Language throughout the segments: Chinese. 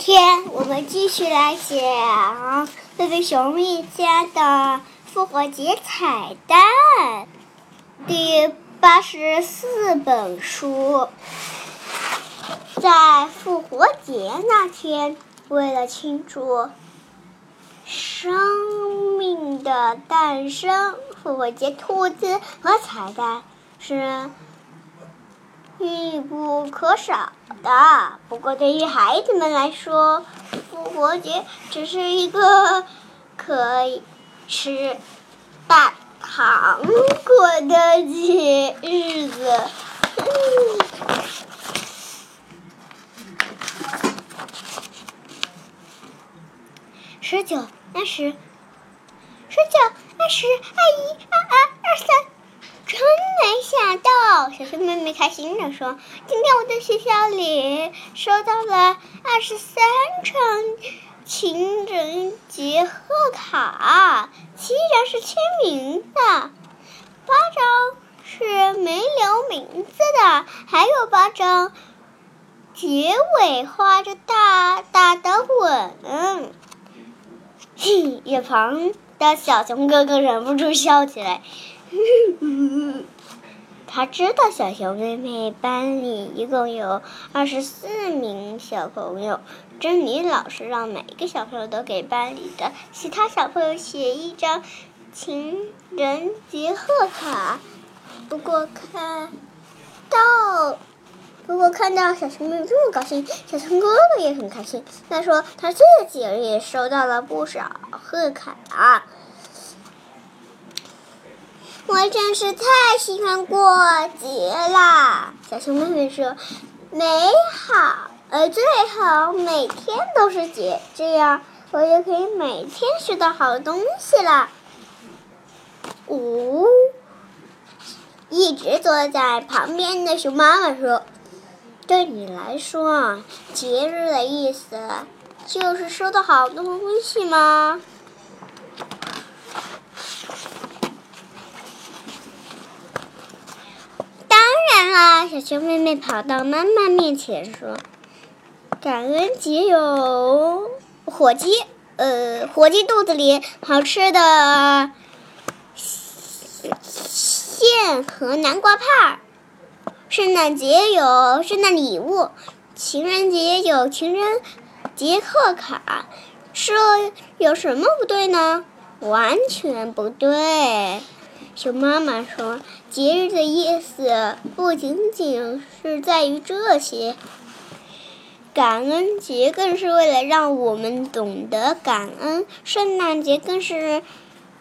天我们继续来讲贝贝熊一家的复活节彩蛋第八十四本书。在复活节那天，为了庆祝生命的诞生，复活节兔子和彩蛋是必不可少的。不过，对于孩子们来说，复活节只是一个可以吃大糖果的节日子。十九、二十、十九、二十、二一、二二、二三，真没想到！小熊妹妹开心地说：“今天我在学校里收到了二十三张情人节贺卡，七张是签名的，八张是没留名字的，还有八张结尾画着大大的吻。”嘿一旁的小熊哥哥忍不住笑起来。他知道小熊妹妹班里一共有二十四名小朋友，珍妮老师让每一个小朋友都给班里的其他小朋友写一张情人节贺卡。不过看到。不过看到小熊妹妹这么高兴，小熊哥哥也很开心。他说他自己也收到了不少贺卡。我真是太喜欢过节啦！小熊妹妹说：“美好，呃，最好每天都是节，这样我就可以每天学到好东西了。”呜，一直坐在旁边的熊妈妈说。对你来说，节日的意思就是收到好多东西吗？当然小熊妹妹跑到妈妈面前说：“感恩节有火鸡，呃，火鸡肚子里好吃的馅和南瓜派。”圣诞节有圣诞礼物，情人节有情人节贺卡，这有什么不对呢？完全不对。熊妈妈说：“节日的意思不仅仅是在于这些，感恩节更是为了让我们懂得感恩，圣诞节更是。”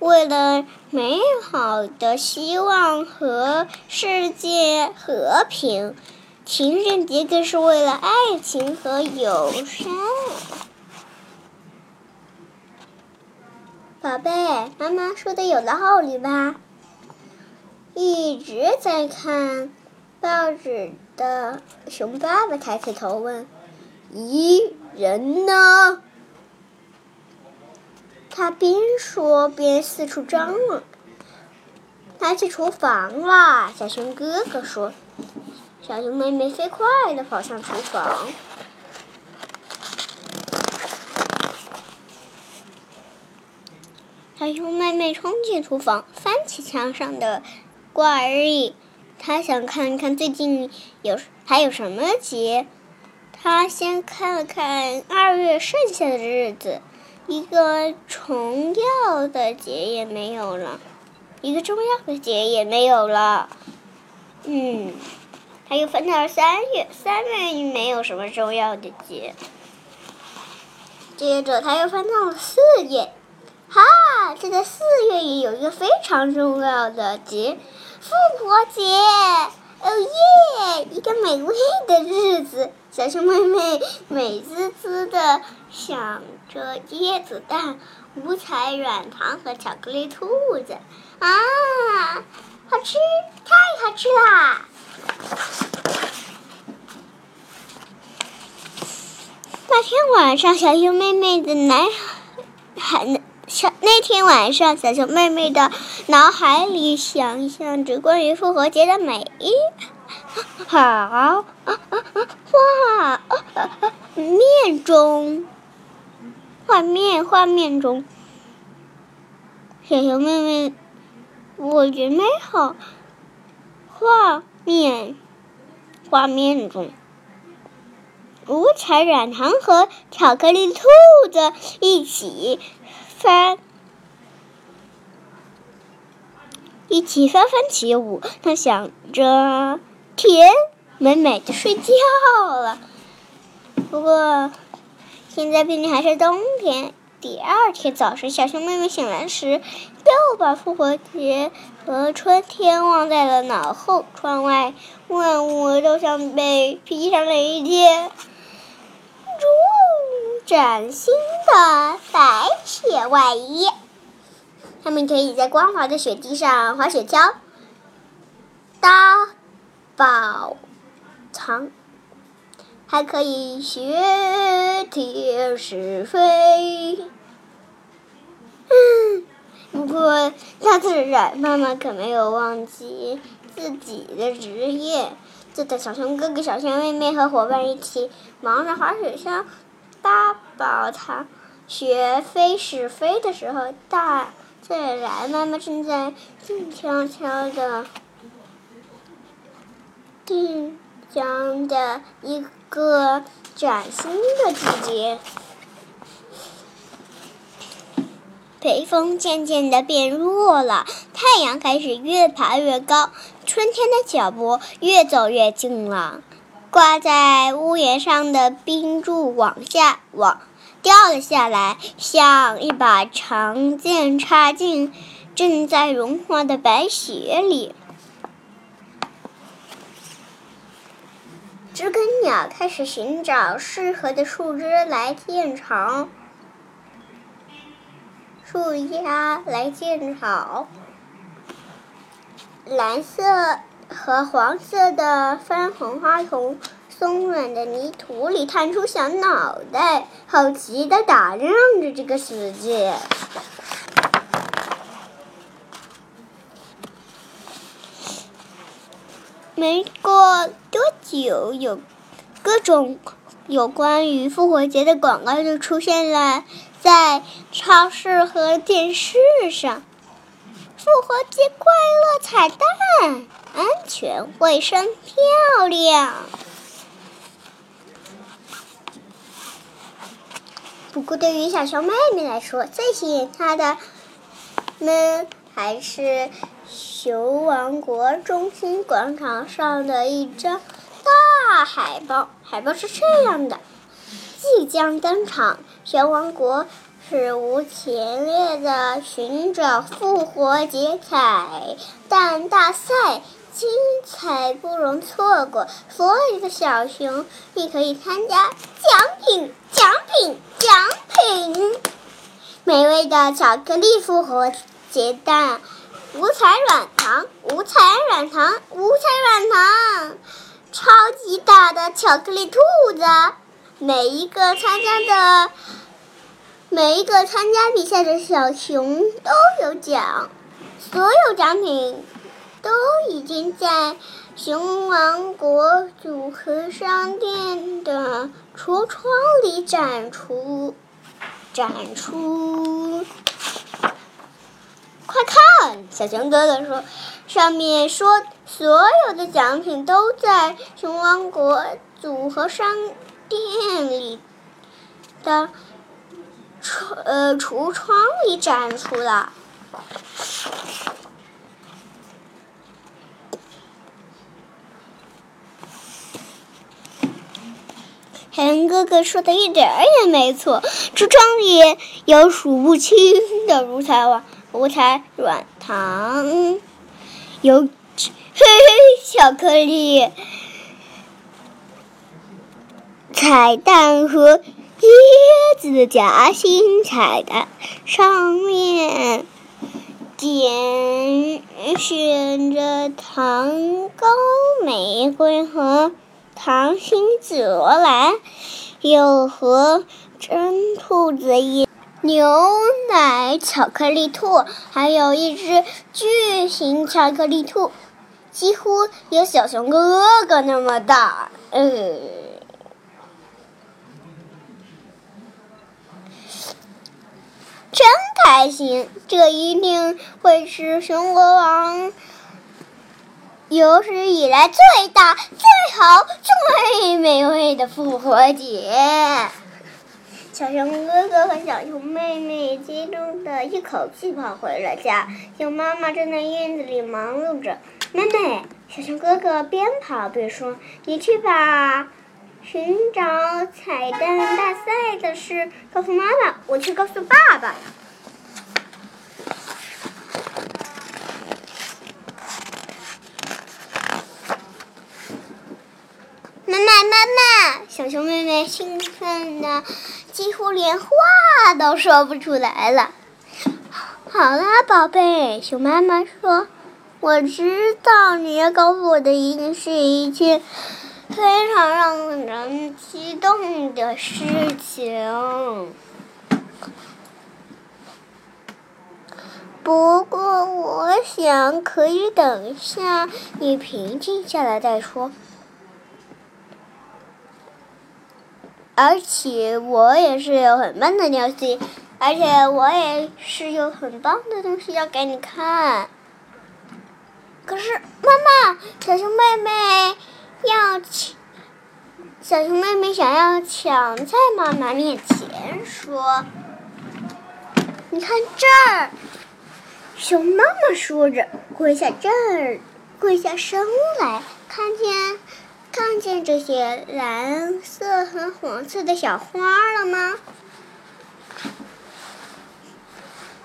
为了美好的希望和世界和平，情人节更是为了爱情和友善。宝贝，妈妈说的有道理吧？一直在看报纸的熊爸爸抬起头问：“咦，人呢？”他边说边四处张望。他去厨房了，小熊哥哥说。小熊妹妹飞快地跑向厨房。小熊妹妹冲进厨房，翻起墙上的挂历，他想看看最近有还有什么节。他先看了看二月剩下的日子。一个重要的节也没有了，一个重要的节也没有了。嗯，他又翻到了三月，三月也没有什么重要的节。接着他又翻到了四月，哈，这个四月也有一个非常重要的节——复活节。哦耶！一个美味的日子，小熊妹妹美滋滋的想着椰子蛋、五彩软糖和巧克力兔子，啊，好吃，太好吃啦！那天晚上，小熊妹妹的奶海。小那天晚上，小熊妹妹的脑海里想象着关于复活节的美，好，画面中，画面画面中，小熊妹妹，我准备好画面，画面中，五彩软糖和巧克力兔子一起翻。一起翻翻起舞，他想着，天美美的睡觉了。不过，现在毕竟还是冬天。第二天早上，小熊妹妹醒来时，又把复活节和春天忘在了脑后。窗外，万物都像被披上了一件 崭新的白雪外衣。他们可以在光滑的雪地上滑雪橇、搭宝藏，还可以学天使飞。不过大自然妈妈可没有忘记自己的职业。就在小熊哥哥、小熊妹妹和伙伴一起忙着滑雪橇、搭宝藏、学飞是飞的时候，大。自然，妈妈正在静悄悄的定讲的一个崭新的季节。北风渐渐的变弱了，太阳开始越爬越高，春天的脚步越走越近了。挂在屋檐上的冰柱往下往。掉了下来，像一把长剑插进正在融化的白雪里。知更鸟开始寻找适合的树枝来建巢，树丫来建巢。蓝色和黄色的番红花从。松软的泥土里探出小脑袋，好奇的打量着这个世界。没过多久，有各种有关于复活节的广告就出现了在超市和电视上。复活节快乐彩蛋，安全卫生漂亮。不过，对于小熊妹妹来说，最吸引她的们还是熊王国中心广场上的一张大海报。海报是这样的：即将登场，熊王国史无前例的寻找复活节彩蛋大赛。精彩不容错过，所有的小熊你可以参加。奖品，奖品，奖品！美味的巧克力复活节蛋，五彩软糖，五彩软糖，五彩软糖！超级大的巧克力兔子，每一个参加的，每一个参加比赛的小熊都有奖，所有奖品。都已经在熊王国组合商店的橱窗里展出，展出。快看，小熊哥哥说：“上面说所有的奖品都在熊王国组合商店里的橱呃橱窗里展出了。”海恩哥哥说的一点儿也没错，橱窗里有数不清的五彩网、五彩软糖，有嘿嘿巧克力、彩蛋和椰子夹心彩蛋，上面点选着糖糕、玫瑰和。糖心紫罗兰，有和真兔子一牛奶巧克力兔，还有一只巨型巧克力兔。几乎有小熊哥哥那么大。呃，真开心！这一定会是熊国王有史以来最大、最好、最美味的复活节。小熊哥哥和小熊妹妹激动的一口气跑回了家，熊妈妈正在院子里忙碌着。妹妹，小熊哥哥边跑边说：“你去把寻找彩蛋大赛的事告诉妈妈，我去告诉爸爸”妈，妈妈！小熊妹妹兴奋的几乎连话都说不出来了。好啦，宝贝，熊妈妈说：“我知道你要告诉我的一定是一件非常让人激动的事情。不过，我想可以等一下你平静下来再说。”而且我也是有很棒的东西，而且我也是有很棒的东西要给你看。可是妈妈，小熊妹妹要抢，小熊妹妹想要抢在妈妈面前说：“你看这儿。”熊妈妈说着跪下这儿，跪下身来，看见。看见这些蓝色和黄色的小花了吗？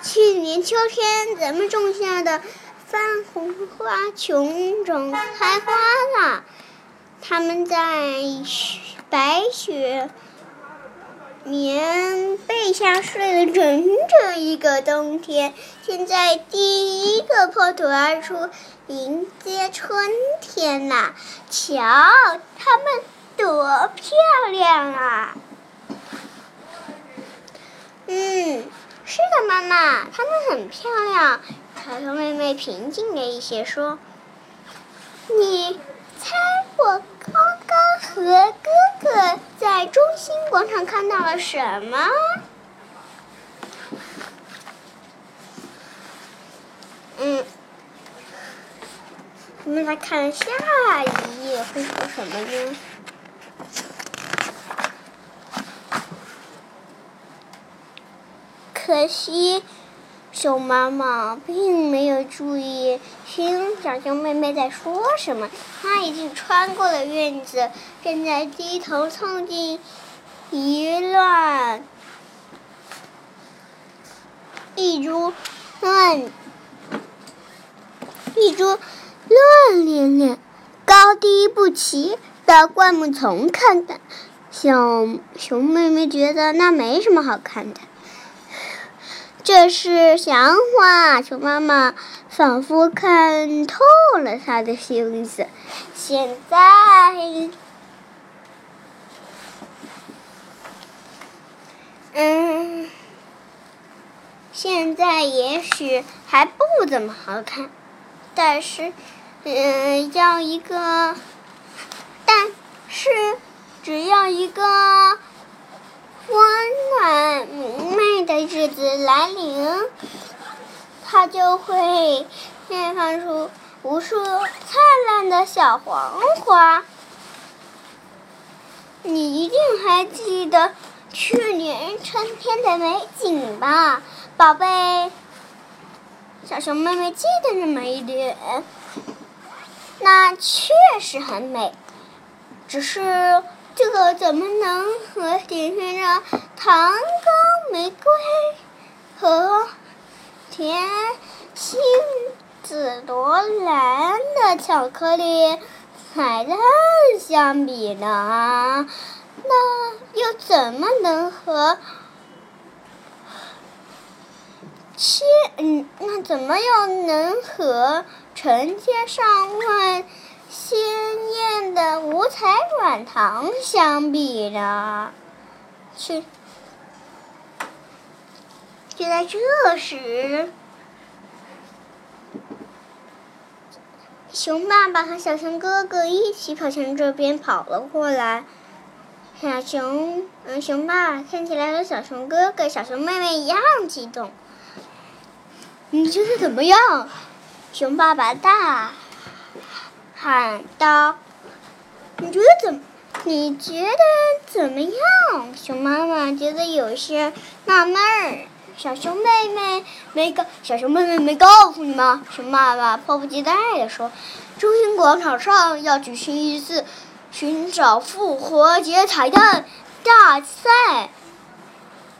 去年秋天咱们种下的番红花琼种开花了，它们在白雪棉被下睡了整整一个冬天，现在第一个破土而出。迎接春天呐，瞧，它们多漂亮啊！嗯，是的，妈妈，它们很漂亮。小熊妹妹平静了一些说：“你猜我刚刚和哥哥在中心广场看到了什么？”嗯。我们来看下一页会说什么呢？可惜，熊妈妈并没有注意听小熊妹妹在说什么。她已经穿过了院子，正在低头凑近一乱一株乱一株。乱连连、高低不齐的灌木丛看的，小熊妹妹觉得那没什么好看的。这是想法，熊妈妈仿佛看透了他的心思。现在，嗯，现在也许还不怎么好看，但是。嗯，要一个，但是只要一个温暖明媚的日子来临，它就会绽放出无数灿烂的小黄花。你一定还记得去年春天的美景吧，宝贝？小熊妹妹记得那么一点。那确实很美，只是这个怎么能和点缀着糖糕、玫瑰和甜心紫罗兰的巧克力彩蛋相比呢？那又怎么能和千？嗯，那怎么又能和？成千上万鲜艳的五彩软糖相比呢？去，就在这时，熊爸爸和小熊哥哥一起跑向这边跑了过来。小熊，嗯，熊爸爸看起来和小熊哥哥、小熊妹妹一样激动。你觉得怎么样？熊爸爸大喊道：“你觉得怎？你觉得怎么样？”熊妈妈觉得有些纳闷儿。小熊妹妹没告，小熊妹妹没告诉你吗？熊爸爸迫不及待地说：“中心广场上要举行一次寻找复活节彩蛋大赛，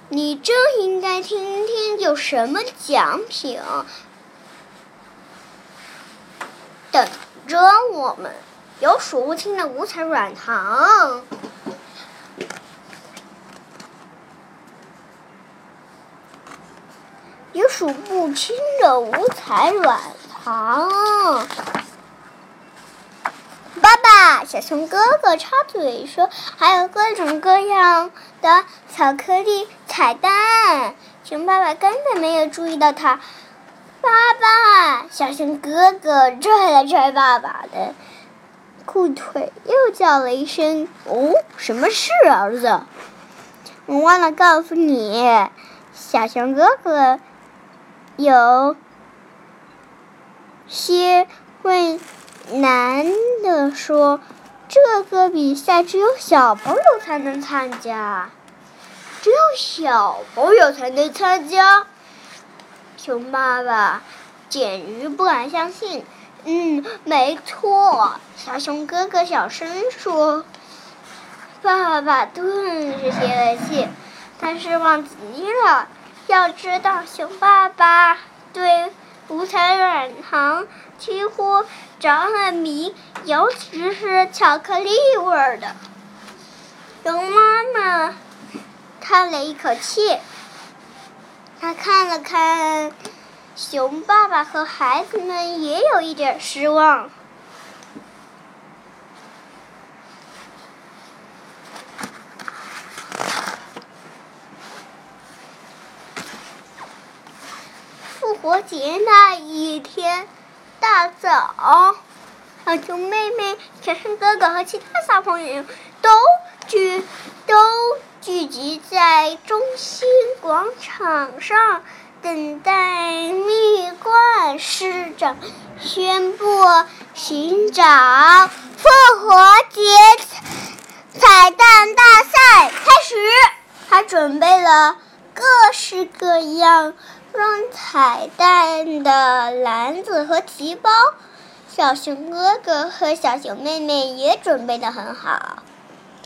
你真应该听听有什么奖品等着我们。有数不清的五彩软糖。”有数不清的五彩软糖。爸爸，小熊哥哥插嘴说：“还有各种各样的巧克力彩蛋。”熊爸爸根本没有注意到他。爸爸，小熊哥哥拽了拽爸爸的裤腿，又叫了一声：“哦，什么事，儿子？”我忘了告诉你，小熊哥哥。有些为难的说：“这个比赛只有小朋友才能参加，只有小朋友才能参加。”熊爸爸简直不敢相信。“嗯，没错。”小熊哥哥小声说。爸爸顿时泄了气，他失望极了。要知道，熊爸爸对五彩软糖几乎着了迷，尤其是巧克力味儿的。熊妈妈叹了一口气，他看了看熊爸爸和孩子们，也有一点失望。复活节那一天，大早，小熊妹妹、小熊哥哥和其他小朋友都去都聚集在中心广场上，等待蜜罐市长宣布寻找复活节彩蛋大赛开始。他准备了各式各样。装彩蛋的篮子和提包，小熊哥哥和小熊妹妹也准备的很好。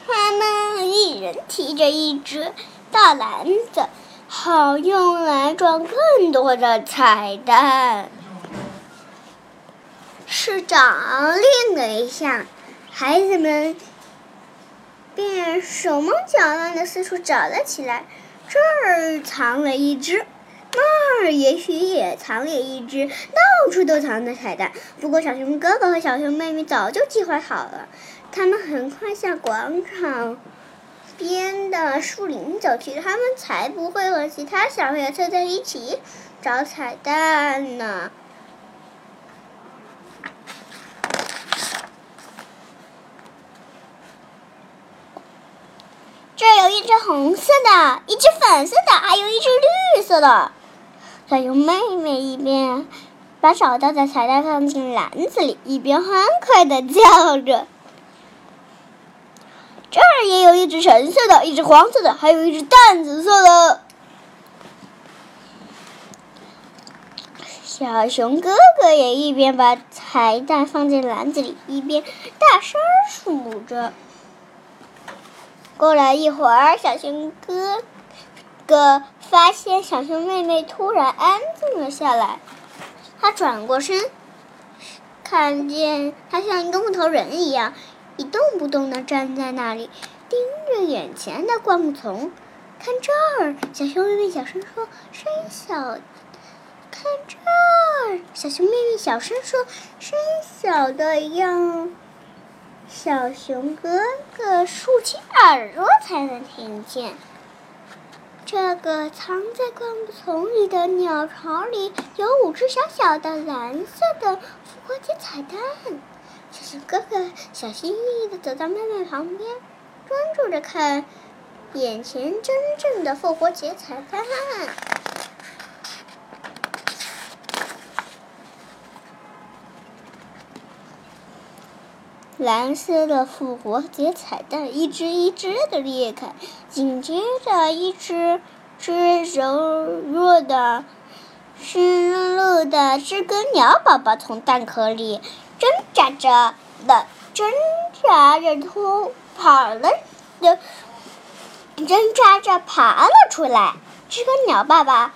他们一人提着一只大篮子，好用来装更多的彩蛋。市长令了一下，孩子们便手忙脚乱的四处找了起来。这儿藏了一只。那儿也许也藏了一只，到处都藏着彩蛋。不过小熊哥哥和小熊妹妹早就计划好了，他们很快向广场边的树林走去。他们才不会和其他小朋友凑在一起找彩蛋呢。这有一只红色的，一只粉色的，还有一只绿色的。小熊妹妹一边把找到的彩蛋放进篮子里，一边欢快的叫着：“这儿也有一只橙色的，一只黄色的，还有一只淡紫色的。”小熊哥哥也一边把彩蛋放进篮子里，一边大声数着。过了一会儿，小熊哥哥。发现小熊妹妹突然安静了下来，她转过身，看见她像一个木头人一样一动不动的站在那里，盯着眼前的灌木丛。看这儿，小熊妹妹小声说：“声音小。”看这儿，小熊妹妹小声说：“声音小的让小熊哥哥竖起耳朵才能听见。”这个藏在灌木丛里的鸟巢里有五只小小的蓝色的复活节彩蛋。小熊哥哥小心翼翼地走到妹妹旁边，专注着看眼前真正的复活节彩蛋。蓝色的复活节彩蛋一只一只的裂开，紧接着一只只柔弱的、湿漉的知更鸟宝宝从蛋壳里挣扎着的挣扎着偷跑了的挣扎着爬了出来。知更鸟爸爸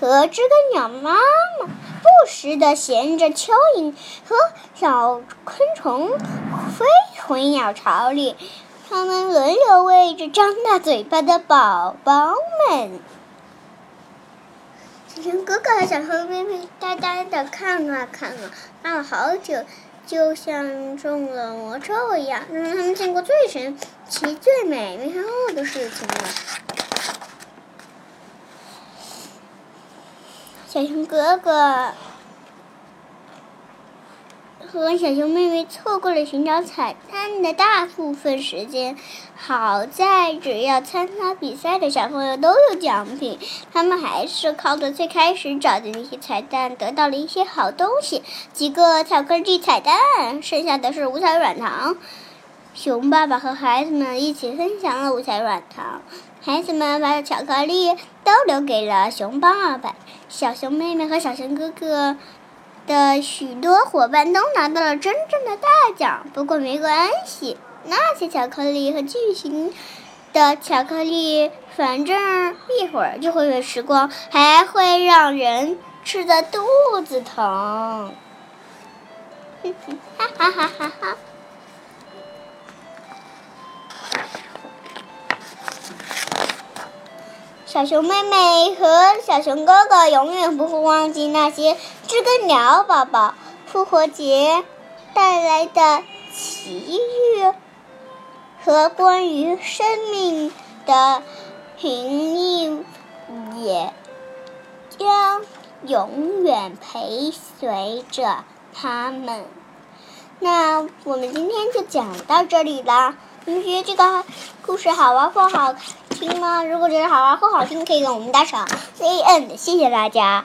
和知更鸟妈妈。不时地衔着蚯蚓和小昆虫飞回鸟巢里，它们轮流喂着张大嘴巴的宝宝们。小熊哥哥和小熊妹妹呆呆地看啊看啊，看了好久，就像中了魔咒一样，让他们见过最神奇、最美妙的事情了。小熊哥哥。和小熊妹妹错过了寻找彩蛋的大部分时间。好在只要参加比赛的小朋友都有奖品，他们还是靠着最开始找的那些彩蛋得到了一些好东西，几个巧克力彩蛋，剩下的是五彩软糖。熊爸爸和孩子们一起分享了五彩软糖，孩子们把巧克力都留给了熊爸爸。小熊妹妹和小熊哥哥。的许多伙伴都拿到了真正的大奖，不过没关系，那些巧克力和巨型的巧克力，反正一会儿就会被吃光，还会让人吃的肚子疼。哈哈哈哈哈！小熊妹妹和小熊哥哥永远不会忘记那些知更鸟宝宝复活节带来的奇遇和关于生命的平易，也将永远陪随着他们。那我们今天就讲到这里了。你们觉得这个故事好玩不好听吗？如果觉得好玩或好听，可以给我们打赏。C N，谢谢大家。